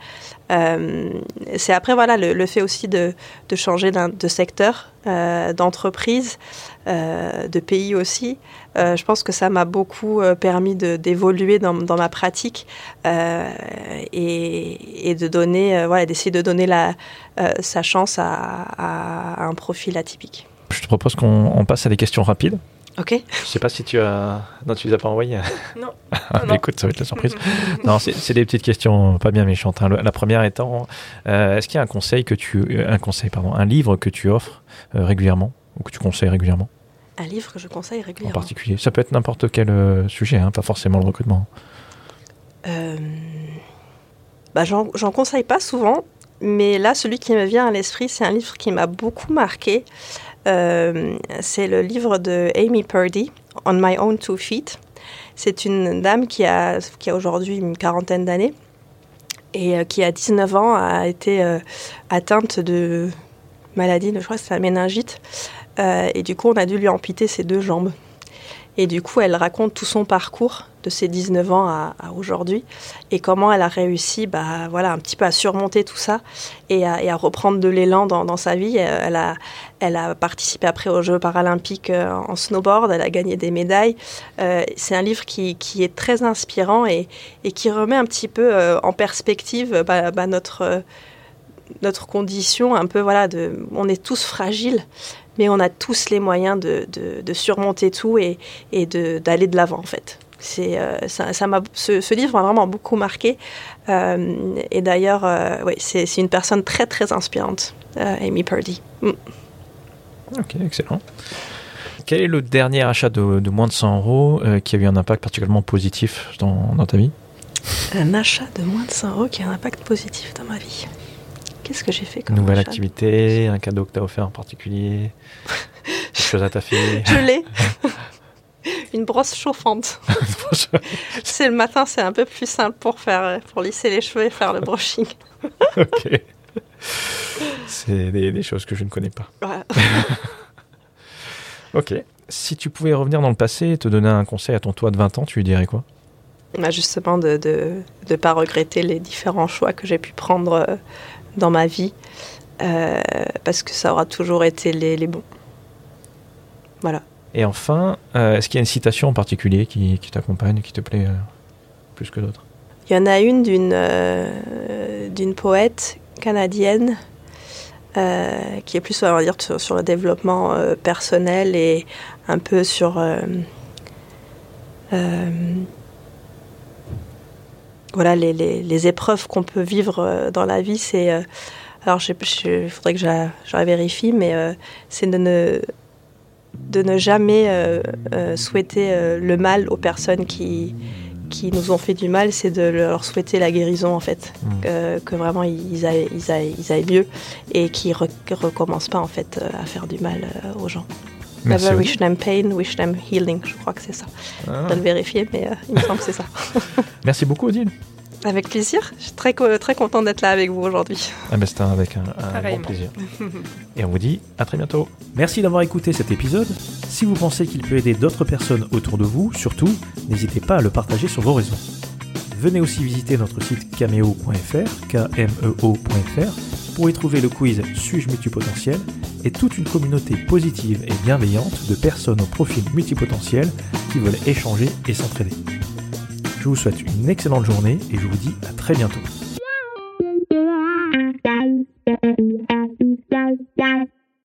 Euh, c'est après, voilà, le, fait aussi de, changer de secteur, d'entreprise, de pays aussi. Je pense que ça m'a beaucoup permis d'évoluer dans, ma pratique et, de donner, voilà, d'essayer de donner la, sa chance à un profil atypique. Je te propose qu'on passe à des questions rapides. Ok. Je sais pas si tu as. Non, tu les as pas envoyées Non. Ah, écoute, ça va être la surprise. non, c'est des petites questions pas bien méchantes. Hein. La première étant euh, est-ce qu'il y a un conseil que tu. Euh, un conseil, pardon. Un livre que tu offres euh, régulièrement ou que tu conseilles régulièrement? Un livre que je conseille régulièrement. En particulier. Ça peut être n'importe quel sujet, hein, pas forcément le recrutement. Bah, J'en conseille pas souvent, mais là, celui qui me vient à l'esprit, c'est un livre qui m'a beaucoup marqué. Euh, c'est le livre de Amy Purdy, On My Own Two Feet. C'est une dame qui a, qui a aujourd'hui une quarantaine d'années et euh, qui, à 19 ans, a été euh, atteinte de maladie, je crois que c'est la méningite. Et du coup, on a dû lui amputer ses deux jambes. Et du coup, elle raconte tout son parcours de ses 19 ans à, aujourd'hui et comment elle a réussi bah, voilà, un petit peu à surmonter tout ça et à, reprendre de l'élan dans, sa vie. Elle a, elle a participé après aux Jeux paralympiques euh, en snowboard, elle a gagné des médailles. Euh, c'est un livre qui, est très inspirant et, qui remet un petit peu euh, en perspective bah, bah, notre notre condition un peu voilà on est tous fragiles mais on a tous les moyens de, de, surmonter tout et, et d'aller de l'avant en fait. C'est, euh, ça, ça ce, ce, livre m'a vraiment beaucoup marqué. Euh, et d'ailleurs, euh, oui, c'est, une personne très très inspirante, Amy Purdy. Mm. Ok, excellent. Quel est le dernier achat de, de moins de 100 euros qui a eu un impact particulièrement positif dans, dans ta vie? Un achat de moins de 100 euros qui a un impact positif dans ma vie. Qu'est-ce que j'ai fait comme Nouvelle activité, un cadeau que tu as offert en particulier Quelque chose à ta fille Je l'ai Une brosse chauffante. c'est le matin, c'est un peu plus simple pour faire, pour lisser les cheveux et faire le brushing. ok. C'est des, choses que je ne connais pas. ok. Si tu pouvais revenir dans le passé et te donner un conseil à ton toi de 20 ans, tu lui dirais quoi? Bah Justement, de ne de, de pas regretter les différents choix que j'ai pu prendre euh, dans ma vie, euh, parce que ça aura toujours été les, les bons. Voilà. Et enfin, euh, est-ce qu'il y a une citation en particulier qui, qui t'accompagne, qui te plaît euh, plus que d'autres? Il y en a une d'une d'une poète canadienne qui est plus, on va dire, sur, sur le développement personnel et un peu sur voilà, les, les, épreuves qu'on peut vivre euh, dans la vie, c'est. Euh, alors, il faudrait que je, vérifie, mais euh, c'est de ne, de ne jamais souhaiter le mal aux personnes qui, qui nous ont fait du mal, c'est de leur souhaiter la guérison, en fait. Mmh. que vraiment ils aillent, ils, aillent, ils aillent, mieux et qu'ils ne recommencent pas, en fait, à faire du mal aux gens. Never wish them pain, wish them healing. Je crois que c'est ça. Ah. Je dois le vérifier, mais il me semble que c'est ça. Merci beaucoup, Odile. Avec plaisir. Je suis très, très content d'être là avec vous aujourd'hui. Ah ben C'était avec un, un grand plaisir. Et on vous dit à très bientôt. Merci d'avoir écouté cet épisode. Si vous pensez qu'il peut aider d'autres personnes autour de vous, surtout, n'hésitez pas à le partager sur vos réseaux. Venez aussi visiter notre site cameo.fr, k-m-e-o.fr, pour y trouver le quiz Suis-je multipotentiel et toute une communauté positive et bienveillante de personnes au profil multipotentiel qui veulent échanger et s'entraider. Je vous souhaite une excellente journée et je vous dis à très bientôt.